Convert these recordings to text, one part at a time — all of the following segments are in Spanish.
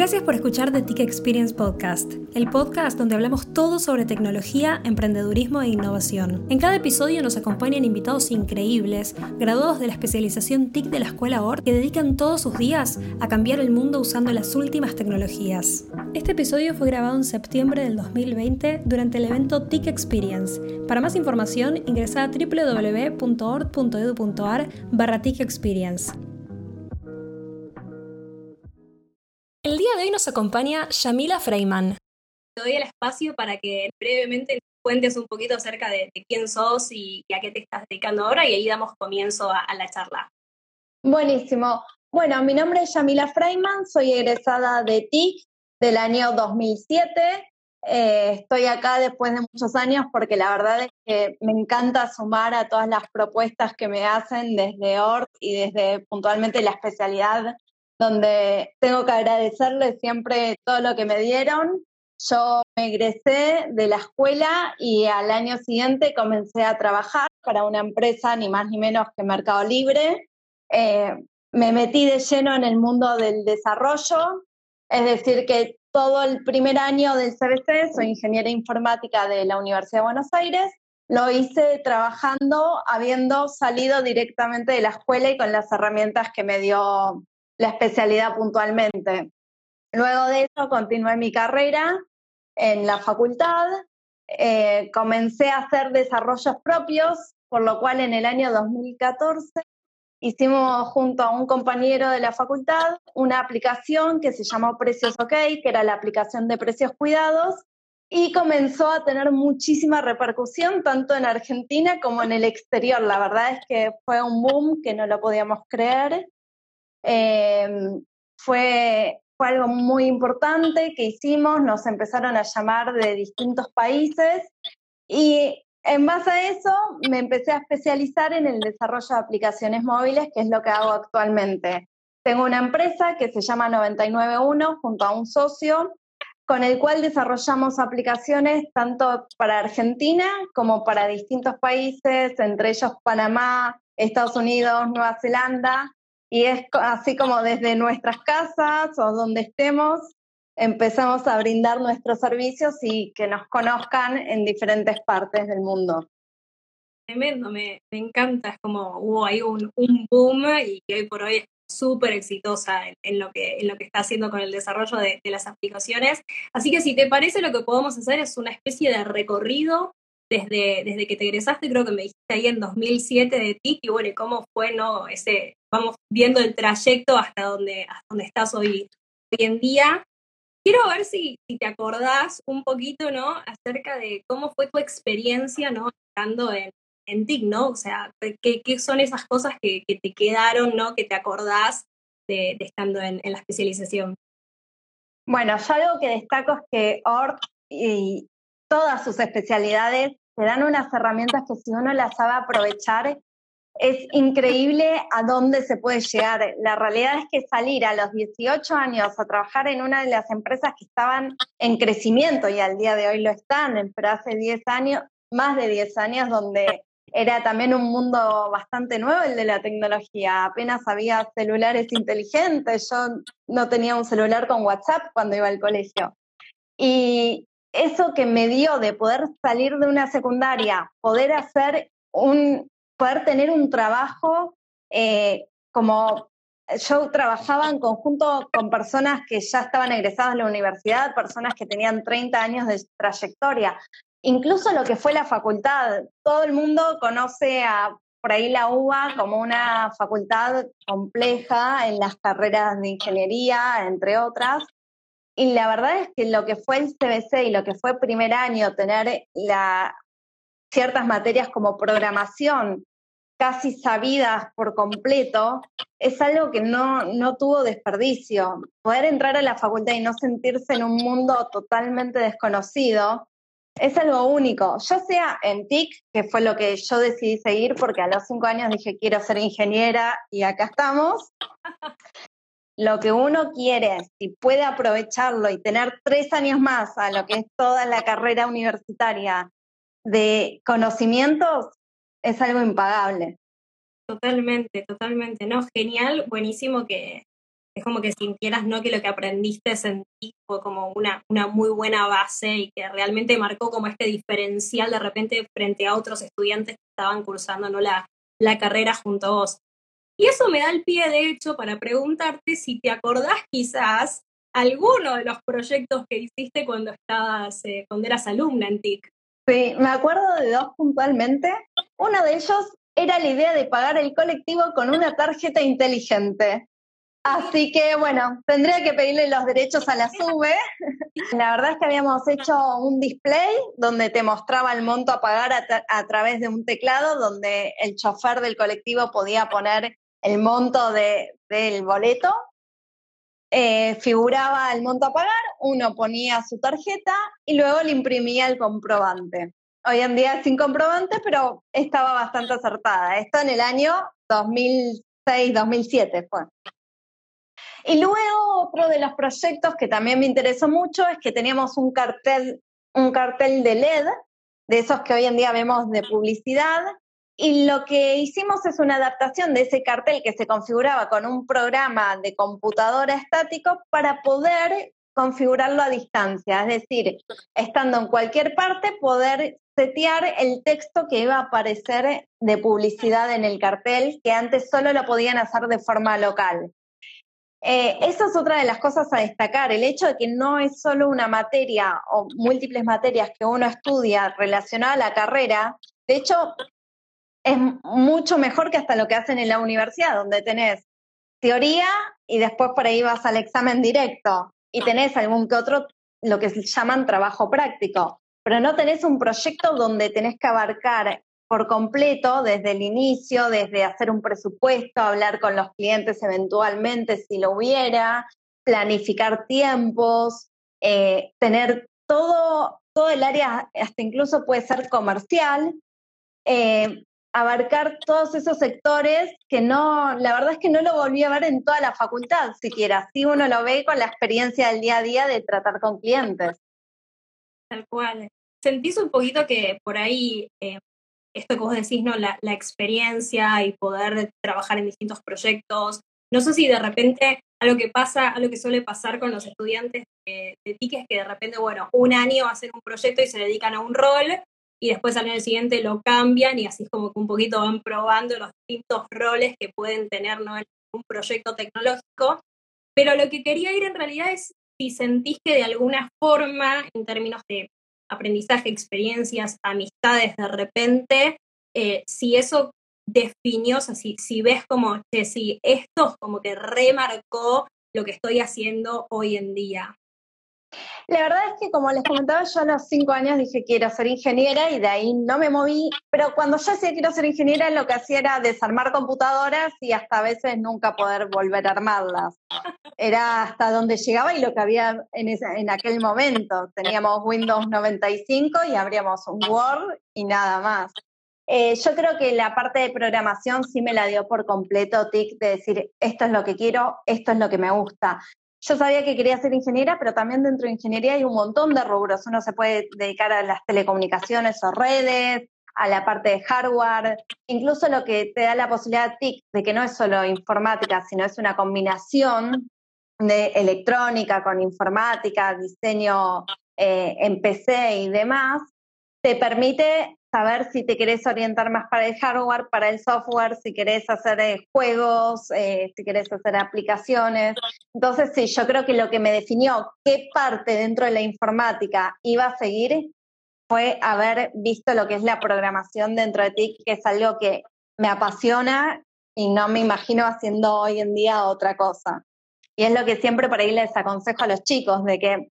Gracias por escuchar The TIC Experience Podcast, el podcast donde hablamos todo sobre tecnología, emprendedurismo e innovación. En cada episodio nos acompañan invitados increíbles, graduados de la especialización TIC de la Escuela OR, que dedican todos sus días a cambiar el mundo usando las últimas tecnologías. Este episodio fue grabado en septiembre del 2020 durante el evento TIC Experience. Para más información, ingresa a www.ord.edu.ar barra TIC Experience. Día de hoy nos acompaña Yamila Freiman. Te doy el espacio para que brevemente cuentes un poquito acerca de, quién sos y, a qué te estás dedicando ahora y ahí damos comienzo a, la charla. Buenísimo. Bueno, mi nombre es Yamila Freiman, soy egresada de TIC del año 2007. Eh, estoy acá después de muchos años porque la verdad es que me encanta sumar a todas las propuestas que me hacen desde ORT y desde puntualmente la especialidad donde tengo que agradecerles siempre todo lo que me dieron. Yo me egresé de la escuela y al año siguiente comencé a trabajar para una empresa, ni más ni menos que Mercado Libre. Eh, me metí de lleno en el mundo del desarrollo, es decir, que todo el primer año del CBC, soy ingeniera informática de la Universidad de Buenos Aires, lo hice trabajando, habiendo salido directamente de la escuela y con las herramientas que me dio la especialidad puntualmente. Luego de eso continué mi carrera en la facultad, eh, comencé a hacer desarrollos propios, por lo cual en el año 2014 hicimos junto a un compañero de la facultad una aplicación que se llamó Precios OK, que era la aplicación de precios cuidados, y comenzó a tener muchísima repercusión tanto en Argentina como en el exterior. La verdad es que fue un boom que no lo podíamos creer. Em, fue, fue algo muy importante que hicimos, nos empezaron a llamar de distintos países y en base a eso me empecé a especializar en el desarrollo de aplicaciones móviles, que es lo que hago actualmente. Tengo una empresa que se llama 991 junto a un socio con el cual desarrollamos aplicaciones tanto para Argentina como para distintos países, entre ellos Panamá, Estados Unidos, Nueva Zelanda, y es así como desde nuestras casas o donde estemos, empezamos a brindar nuestros servicios y que nos conozcan en diferentes partes del mundo. Tremendo, me, encanta, es como hubo ahí un, boom y que hoy por hoy es súper exitosa en, lo que, en lo que está haciendo con el desarrollo de, de, las aplicaciones. Así que si te parece, lo que podemos hacer es una especie de recorrido desde, desde que te egresaste, creo que me dijiste ahí en 2007 de TIC, y bueno, ¿cómo fue no ese, vamos viendo el trayecto hasta donde, hasta donde estás hoy, hoy en día? Quiero ver si, te acordás un poquito, ¿no? Acerca de cómo fue tu experiencia, ¿no? Estando en, en TIC, ¿no? O sea, ¿qué, qué son esas cosas que, que, te quedaron, ¿no? Que te acordás de, de estando en, en, la especialización. Bueno, yo algo que destaco es que ORT y todas sus especialidades te dan unas herramientas que si uno las sabe aprovechar, es increíble a dónde se puede llegar. La realidad es que salir a los 18 años a trabajar en una de las empresas que estaban en crecimiento y al día de hoy lo están, pero hace 10 años, más de 10 años, donde era también un mundo bastante nuevo el de la tecnología. Apenas había celulares inteligentes, yo no tenía un celular con WhatsApp cuando iba al colegio. Y, eso que me dio de poder salir de una secundaria, poder hacer un, poder tener un trabajo eh, como yo trabajaba en conjunto con personas que ya estaban egresadas de la universidad, personas que tenían 30 años de trayectoria, incluso lo que fue la facultad. Todo el mundo conoce a por ahí la UBA como una facultad compleja en las carreras de ingeniería, entre otras, y la verdad es que lo que fue el CBC y lo que fue primer año, tener la, ciertas materias como programación casi sabidas por completo, es algo que no, no tuvo desperdicio. Poder entrar a la facultad y no sentirse en un mundo totalmente desconocido es algo único. Yo sea en TIC, que fue lo que yo decidí seguir porque a los cinco años dije quiero ser ingeniera y acá estamos lo que uno quiere, si puede aprovecharlo y tener tres años más a lo que es toda la carrera universitaria de conocimientos, es algo impagable. Totalmente, totalmente, ¿no? Genial, buenísimo que, es como que sintieras ¿no? que lo que aprendiste en ti fue como una, una muy buena base y que realmente marcó como este diferencial de repente frente a otros estudiantes que estaban cursando ¿no? la, la carrera junto a vos. Y eso me da el pie, de hecho, para preguntarte si te acordás quizás alguno de los proyectos que hiciste cuando estabas, eh, cuando eras alumna en TIC. Sí, me acuerdo de dos puntualmente. Uno de ellos era la idea de pagar el colectivo con una tarjeta inteligente. Así que bueno, tendría que pedirle los derechos a la SUBE. La verdad es que habíamos hecho un display donde te mostraba el monto a pagar a, través de un teclado, donde el chofer del colectivo podía poner el monto del boleto. Eh, figuraba el monto a pagar, uno ponía su tarjeta y luego le imprimía el comprobante. Hoy en día sin comprobante, pero estaba bastante acertada. Esto en el año 2006-2007 fue. Y luego otro de los proyectos que también me interesó mucho es que teníamos un cartel, un cartel de LED, de esos que hoy en día vemos de publicidad, y lo que hicimos es una adaptación de ese cartel que se configuraba con un programa de computadora estático para poder configurarlo a distancia, es decir, estando en cualquier parte, poder setear el texto que iba a aparecer de publicidad en el cartel, que antes solo lo podían hacer de forma local. Eh, esa es otra de las cosas a destacar, el hecho de que no es solo una materia o múltiples materias que uno estudia relacionada a la carrera, de hecho es mucho mejor que hasta lo que hacen en la universidad, donde tenés teoría y después por ahí vas al examen directo y tenés algún que otro, lo que llaman trabajo práctico, pero no tenés un proyecto donde tenés que abarcar por completo desde el inicio, desde hacer un presupuesto, hablar con los clientes eventualmente si lo hubiera, planificar tiempos, eh, tener todo, todo el área, hasta incluso puede ser comercial, eh, abarcar todos esos sectores que no, la verdad es que no lo volví a ver en toda la facultad siquiera, así uno lo ve con la experiencia del día a día de tratar con clientes. Tal cual. ¿Sentís un poquito que por ahí eh, esto que vos decís, ¿no? La, experiencia y poder trabajar en distintos proyectos. No sé si de repente algo que pasa, algo que suele pasar con los estudiantes de, de TIC es que de repente, bueno, un año hacen un proyecto y se dedican a un rol y después al año siguiente lo cambian y así es como que un poquito van probando los distintos roles que pueden tener en un proyecto tecnológico. Pero lo que quería ir en realidad es si sentís que de alguna forma, en términos de aprendizaje, experiencias, amistades de repente, eh, si eso definió, sea, si, ves como, que si esto como que remarcó lo que estoy haciendo hoy en día. La verdad es que, como les comentaba, yo a los cinco años dije quiero ser ingeniera y de ahí no me moví. Pero cuando yo decía quiero ser ingeniera, lo que hacía era desarmar computadoras y hasta a veces nunca poder volver a armarlas. Era hasta donde llegaba y lo que había en, en aquel momento. Teníamos Windows 95 y abríamos un Word y nada más. Eh, yo creo que la parte de programación sí me la dio por completo TIC de decir, esto es lo que quiero, esto es lo que me gusta. Yo sabía que quería ser ingeniera, pero también dentro de ingeniería hay un montón de rubros. Uno se puede dedicar a las telecomunicaciones o redes, a la parte de hardware, incluso lo que te da la posibilidad TIC de que no es solo informática, sino es una combinación de electrónica con informática, diseño eh, en PC y demás, te permite saber si te querés orientar más para el hardware, para el software, si querés hacer eh, juegos, eh, si querés hacer aplicaciones. Entonces, sí, yo creo que lo que me definió qué parte dentro de la informática iba a seguir fue haber visto lo que es la programación dentro de TIC, que es algo que me apasiona y no me imagino haciendo hoy en día otra cosa. Y es lo que siempre por ahí les aconsejo a los chicos, de que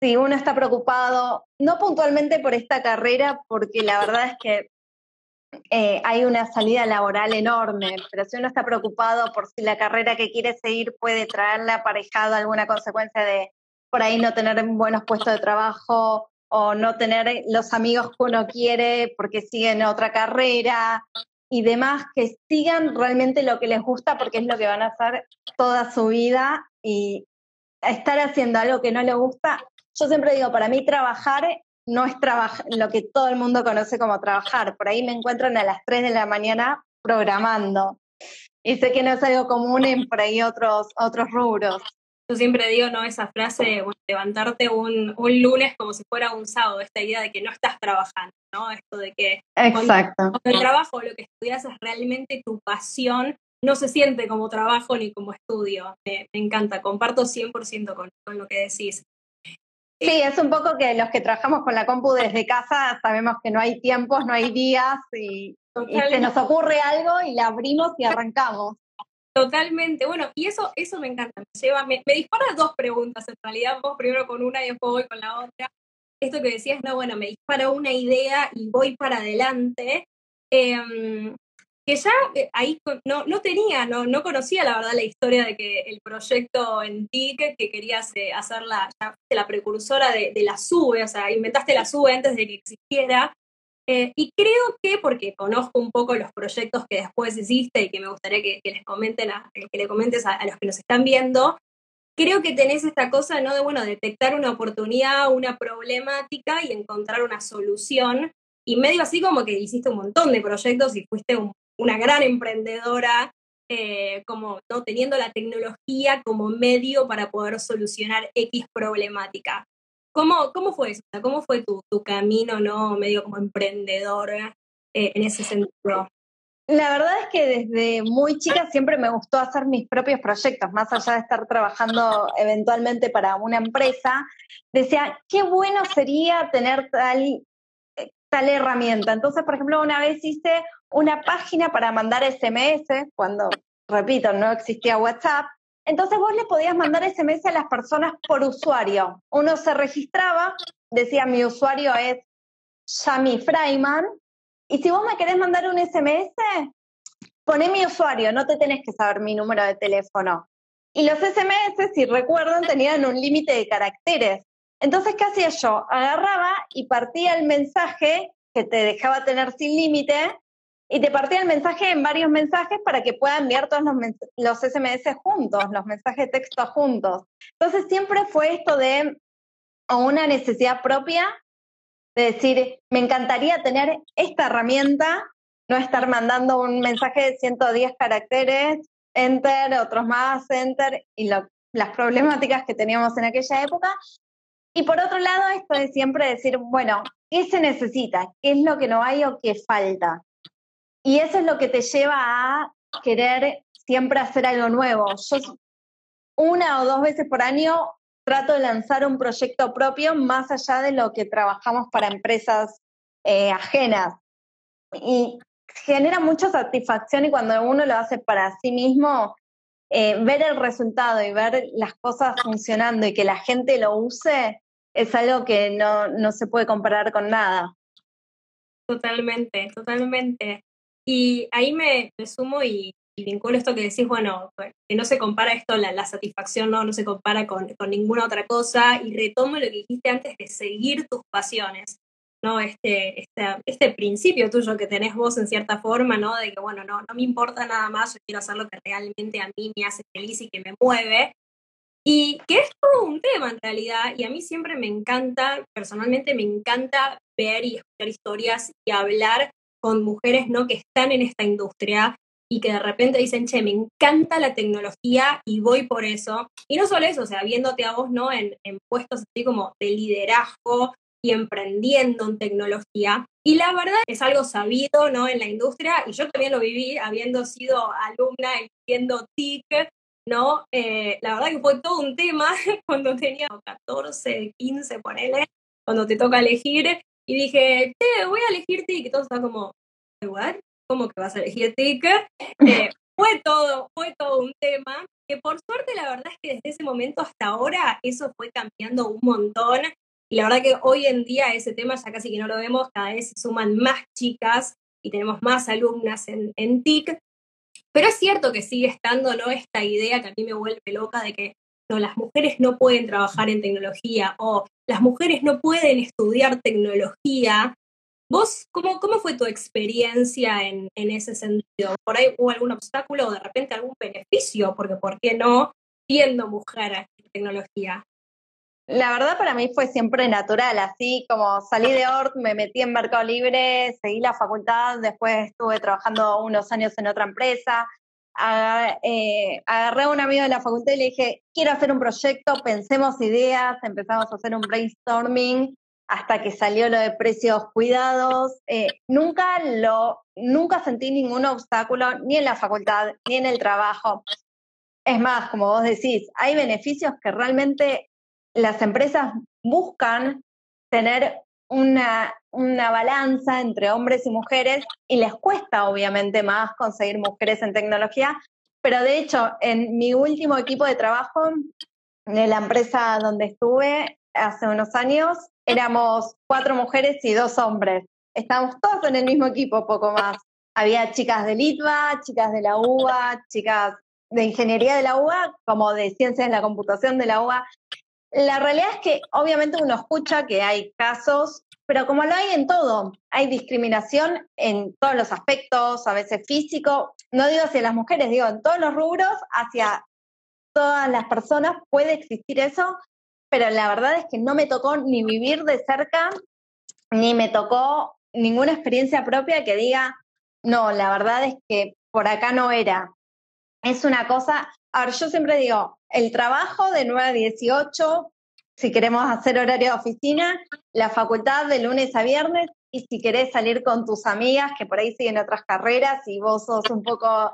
si uno está preocupado, no puntualmente por esta carrera, porque la verdad es que eh, hay una salida laboral enorme, pero si uno está preocupado por si la carrera que quiere seguir puede traerle aparejado alguna consecuencia de por ahí no tener buenos puestos de trabajo o no tener los amigos que uno quiere porque siguen otra carrera y demás, que sigan realmente lo que les gusta porque es lo que van a hacer toda su vida y estar haciendo algo que no les gusta yo siempre digo, para mí trabajar no es trabajar lo que todo el mundo conoce como trabajar. Por ahí me encuentran a las 3 de la mañana programando. y sé que no es algo común en por ahí otros, otros rubros. Yo siempre digo, ¿no? Esa frase, levantarte un, un, lunes como si fuera un sábado, esta idea de que no estás trabajando, ¿no? Esto de que Exacto. Cuando, el trabajo, lo que estudias es realmente tu pasión, no se siente como trabajo ni como estudio. Me, encanta, comparto 100% con, con lo que decís. Sí, es un poco que los que trabajamos con la compu desde casa sabemos que no hay tiempos, no hay días y, y se nos ocurre algo y la abrimos y arrancamos. Totalmente. Bueno, y eso, eso me encanta. Me, lleva, me, dispara dos preguntas en realidad. Vos primero con una y después voy con la otra. Esto que decías, no, bueno, me dispara una idea y voy para adelante. Em, que ya eh, ahí no, no tenía, no, no conocía la verdad la historia de que el proyecto en TIC, que querías eh, hacer la, precursora de, la SUBE, o sea, inventaste la SUBE antes de que existiera, eh, y creo que, porque conozco un poco los proyectos que después hiciste y que me gustaría que, les comenten que le comentes a, los que nos están viendo, creo que tenés esta cosa, ¿no? De, bueno, detectar una oportunidad, una problemática y encontrar una solución. Y medio así como que hiciste un montón de proyectos y fuiste una gran emprendedora, eh, como ¿no? teniendo la tecnología como medio para poder solucionar X problemática. ¿Cómo, cómo fue eso? ¿Cómo fue tu, tu camino, no, medio como emprendedora eh, en ese sentido? La verdad es que desde muy chica siempre me gustó hacer mis propios proyectos, más allá de estar trabajando eventualmente para una empresa. Decía, qué bueno sería tener tal, tal herramienta. Entonces, por ejemplo, una vez hice una página para mandar SMS, cuando, repito, no existía WhatsApp, entonces vos le podías mandar SMS a las personas por usuario. Uno se registraba, decía mi usuario es Yami Freiman, y si vos me querés mandar un SMS, poné mi usuario, no te tenés que saber mi número de teléfono. Y los SMS, si recuerdan, tenían un límite de caracteres. Entonces, ¿qué hacía yo? Agarraba y partía el mensaje que te dejaba tener sin límite y te partía el mensaje en varios mensajes para que pueda enviar todos los, SMS juntos, los mensajes de texto juntos. Entonces siempre fue esto de una necesidad propia, de decir, me encantaría tener esta herramienta, no estar mandando un mensaje de 110 caracteres, enter, otros más, enter, y las problemáticas que teníamos en aquella época. Y por otro lado, esto de siempre decir, bueno, ¿qué se necesita? ¿Qué es lo que no hay o qué falta? Y eso es lo que te lleva a querer siempre hacer algo nuevo. Yo una o dos veces por año trato de lanzar un proyecto propio más allá de lo que trabajamos para empresas eh, ajenas. Y genera mucha satisfacción y cuando uno lo hace para sí mismo, eh, ver el resultado y ver las cosas funcionando y que la gente lo use es algo que no, no se puede comparar con nada. Totalmente, totalmente. Y ahí me, sumo y, vinculo esto que decís, bueno, que no se compara esto, la, satisfacción no, no se compara con, ninguna otra cosa, y retomo lo que dijiste antes de seguir tus pasiones, ¿no? Este, este, este principio tuyo que tenés vos en cierta forma, ¿no? De que, bueno, no, no me importa nada más, yo quiero hacer lo que realmente a mí me hace feliz y que me mueve. Y que es todo un tema en realidad, y a mí siempre me encanta, personalmente me encanta ver y escuchar historias y hablar con mujeres ¿no? que están en esta industria y que de repente dicen, che, me encanta la tecnología y voy por eso. Y no solo eso, o sea, viéndote a vos, ¿no? En, en puestos así como de liderazgo y emprendiendo en tecnología. Y la verdad es algo sabido, ¿no? En la industria, y yo también lo viví, habiendo sido alumna y siendo TIC, ¿no? Eh, la verdad que fue todo un tema cuando tenía 14, 15, ponele, cuando te toca elegir, y dije, te voy a elegir TIC. Y todo está como, igual, ¿cómo que vas a elegir TIC? Eh, fue todo, fue todo un tema. Que por suerte, la verdad es que desde ese momento hasta ahora, eso fue cambiando un montón. Y la verdad que hoy en día ese tema ya casi que no lo vemos, cada vez se suman más chicas y tenemos más alumnas en, en TIC. Pero es cierto que sigue estando ¿no? esta idea que a mí me vuelve loca de que no, las mujeres no pueden trabajar en tecnología o las mujeres no pueden estudiar tecnología. ¿Vos cómo, cómo fue tu experiencia en, en ese sentido? ¿Por ahí hubo algún obstáculo o de repente algún beneficio? Porque ¿por qué no siendo mujer en tecnología? La verdad para mí fue siempre natural, así como salí de ORT, me metí en Mercado Libre, seguí la facultad, después estuve trabajando unos años en otra empresa, eh, agarré a un amigo de la facultad y le dije, quiero hacer un proyecto, pensemos ideas, empezamos a hacer un brainstorming hasta que salió lo de precios cuidados. Eh, nunca lo, nunca sentí ningún obstáculo, ni en la facultad, ni en el trabajo. Es más, como vos decís, hay beneficios que realmente las empresas buscan tener una, una balanza entre hombres y mujeres y les cuesta obviamente más conseguir mujeres en tecnología, pero de hecho en mi último equipo de trabajo, de la empresa donde estuve hace unos años, éramos cuatro mujeres y dos hombres. Estábamos todos en el mismo equipo, poco más. Había chicas de Litva, chicas de la UBA, chicas de ingeniería de la UBA, como de ciencias de la computación de la UBA. La realidad es que obviamente uno escucha que hay casos, pero como lo hay en todo, hay discriminación en todos los aspectos, a veces físico, no digo hacia las mujeres, digo en todos los rubros, hacia todas las personas puede existir eso, pero la verdad es que no me tocó ni vivir de cerca, ni me tocó ninguna experiencia propia que diga, no, la verdad es que por acá no era. Es una cosa, a ver, yo siempre digo, el trabajo de 9 a 18, si queremos hacer horario de oficina, la facultad de lunes a viernes, y si querés salir con tus amigas que por ahí siguen otras carreras y vos sos un poco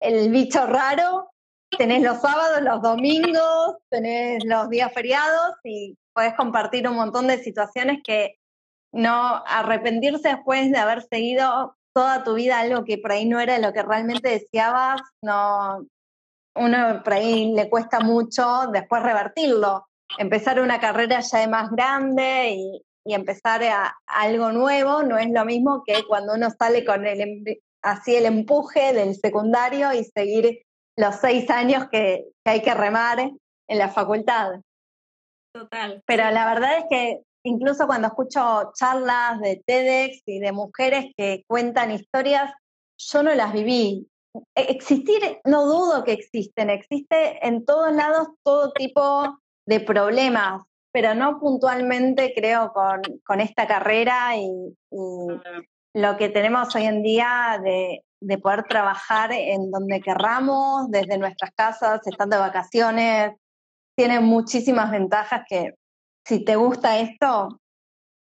el bicho raro, tenés los sábados, los domingos, tenés los días feriados y podés compartir un montón de situaciones que no arrepentirse después de haber seguido toda tu vida algo que por ahí no era lo que realmente deseabas, no, uno por ahí le cuesta mucho después revertirlo. Empezar una carrera ya de más grande y, empezar a, algo nuevo no es lo mismo que cuando uno sale con el así el empuje del secundario y seguir los seis años que, que hay que remar en la facultad. Total. Pero la verdad es que incluso cuando escucho charlas de TEDx y de mujeres que cuentan historias, yo no las viví. E, existir, no dudo que existen, existe en todos lados todo tipo de problemas, pero no puntualmente creo con, con esta carrera y, lo que tenemos hoy en día de, de poder trabajar en donde querramos, desde nuestras casas, estando de vacaciones, tiene muchísimas ventajas que si te gusta esto,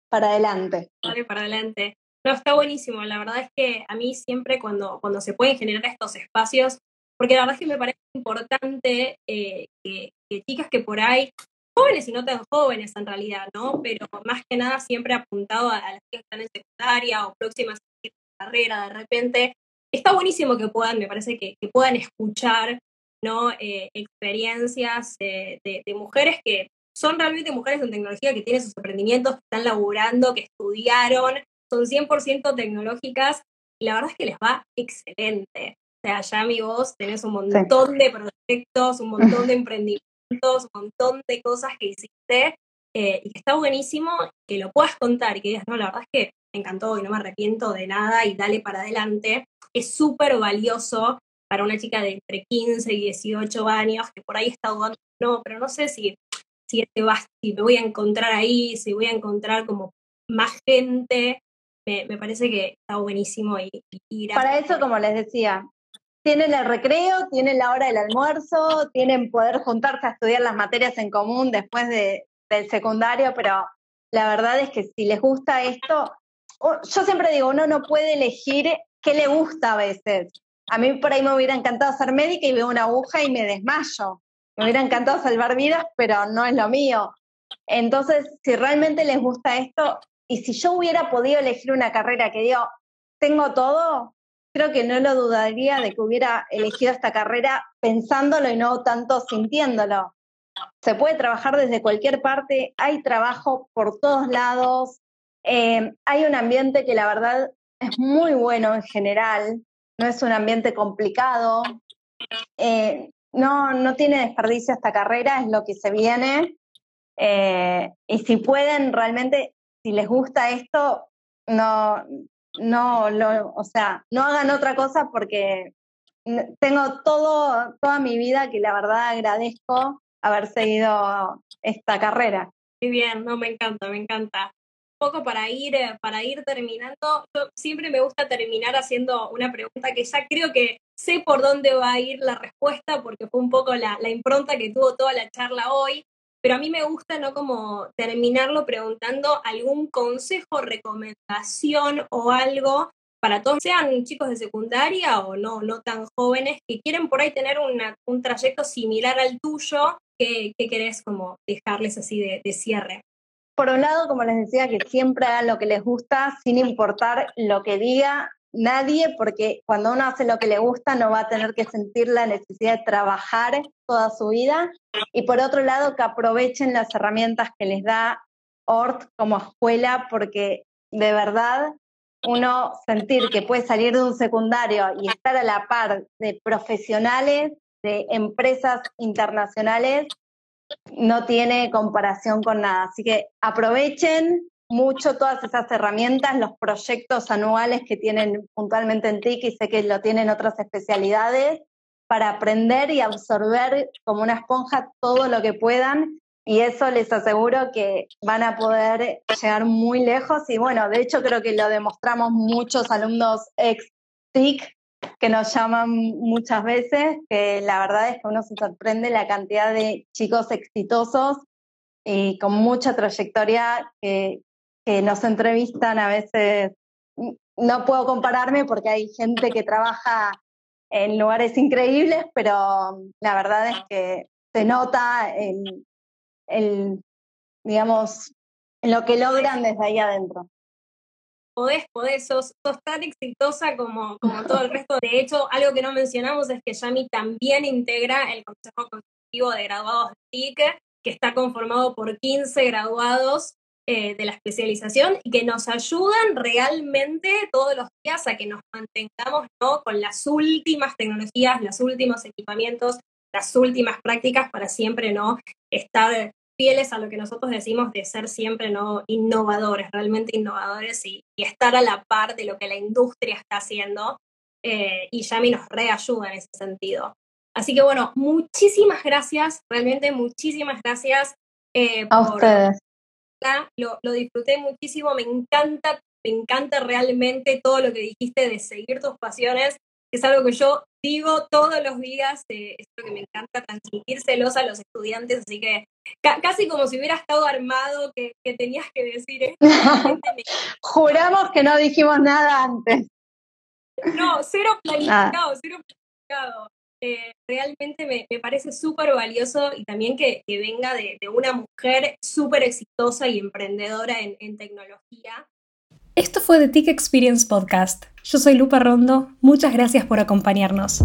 para adelante. Vale, para adelante. No, está buenísimo. La verdad es que a mí siempre cuando, cuando se pueden generar estos espacios, porque la verdad es que me parece importante eh, que, chicas que por ahí, jóvenes y no tan jóvenes en realidad, ¿no? Pero más que nada siempre apuntado a, las que están en secundaria o próximas a carrera, de repente, está buenísimo que puedan, me parece que, puedan escuchar, ¿no? Eh, experiencias de, de mujeres que son realmente mujeres en tecnología que tienen sus emprendimientos, que están laburando, que estudiaron, son 100% tecnológicas y la verdad es que les va excelente. O sea, ya mi voz tenés un montón de proyectos, un montón de emprendimientos, un montón de cosas que hiciste eh, y que está buenísimo que lo puedas contar y que digas, no, la verdad es que me encantó y no me arrepiento de nada y dale para adelante. Es súper valioso para una chica de entre 15 y 18 años que por ahí está dudando, no, pero no sé si, si, este va, si me voy a encontrar ahí, si voy a encontrar como más gente me, parece que está buenísimo y, Para eso, como les decía, tienen el recreo, tienen la hora del almuerzo, tienen poder juntarse a estudiar las materias en común después de, del secundario, pero la verdad es que si les gusta esto, yo siempre digo, uno no puede elegir qué le gusta a veces. A mí por ahí me hubiera encantado ser médica y veo una aguja y me desmayo. Me hubiera encantado salvar vidas, pero no es lo mío. Entonces, si realmente les gusta esto, y si yo hubiera podido elegir una carrera que digo, tengo todo, creo que no lo dudaría de que hubiera elegido esta carrera pensándolo y no tanto sintiéndolo. Se puede trabajar desde cualquier parte, hay trabajo por todos lados, eh, hay un ambiente que la verdad es muy bueno en general, no es un ambiente complicado, eh, no, no tiene desperdicio esta carrera, es lo que se viene. Eh, y si pueden realmente si les gusta esto, no, no, lo, o sea, no hagan otra cosa porque tengo todo, toda mi vida que la verdad agradezco haber seguido esta carrera. Muy bien, no, me encanta, me encanta. Un poco para ir, para ir terminando, yo siempre me gusta terminar haciendo una pregunta que ya creo que sé por dónde va a ir la respuesta porque fue un poco la, la impronta que tuvo toda la charla hoy, pero a mí me gusta no como terminarlo preguntando algún consejo, recomendación o algo para todos, sean chicos de secundaria o no, no tan jóvenes, que quieren por ahí tener un trayecto similar al tuyo, ¿qué, querés como dejarles así de, de cierre? Por un lado, como les decía, que siempre hagan lo que les gusta sin importar lo que diga nadie, porque cuando uno hace lo que le gusta no va a tener que sentir la necesidad de trabajar toda su vida. Y por otro lado, que aprovechen las herramientas que les da ORT como escuela, porque de verdad uno sentir que puede salir de un secundario y estar a la par de profesionales, de empresas internacionales, no tiene comparación con nada. Así que aprovechen mucho todas esas herramientas, los proyectos anuales que tienen puntualmente en TIC y sé que lo tienen otras especialidades, para aprender y absorber como una esponja todo lo que puedan. Y eso les aseguro que van a poder llegar muy lejos. Y bueno, de hecho creo que lo demostramos muchos alumnos ex TIC que nos llaman muchas veces, que la verdad es que uno se sorprende la cantidad de chicos exitosos y con mucha trayectoria que, que nos entrevistan a veces. No puedo compararme porque hay gente que trabaja en lugares increíbles, pero la verdad es que se nota en, el, digamos, lo que logran desde ahí adentro. Podés, podés, sos, tan exitosa como, como todo el resto. De hecho, algo que no mencionamos es que Yami también integra el Consejo Consultivo de Graduados de TIC, que está conformado por 15 graduados eh, de la especialización y que nos ayudan realmente todos los días a que nos mantengamos ¿no? con las últimas tecnologías, los últimos equipamientos, las últimas prácticas para siempre no estar fieles a lo que nosotros decimos de ser siempre no innovadores, realmente innovadores y, estar a la par de lo que la industria está haciendo. Eh, y Yami nos reayuda en ese sentido. Así que bueno, muchísimas gracias, realmente muchísimas gracias. Eh, a ustedes. Lo, lo disfruté muchísimo, me encanta, me encanta realmente todo lo que dijiste de seguir tus pasiones es algo que yo digo todos los días, eh, es lo que me encanta transmitírselos a los estudiantes, así que casi como si hubiera estado armado que, tenías que decir esto. Juramos que no dijimos nada antes. No, cero planificado, cero planificado. Eh, realmente me, parece súper valioso y también que, venga de, una mujer súper exitosa y emprendedora en, tecnología. Esto fue The TIC Experience Podcast. Yo soy Lupa Rondo, muchas gracias por acompañarnos.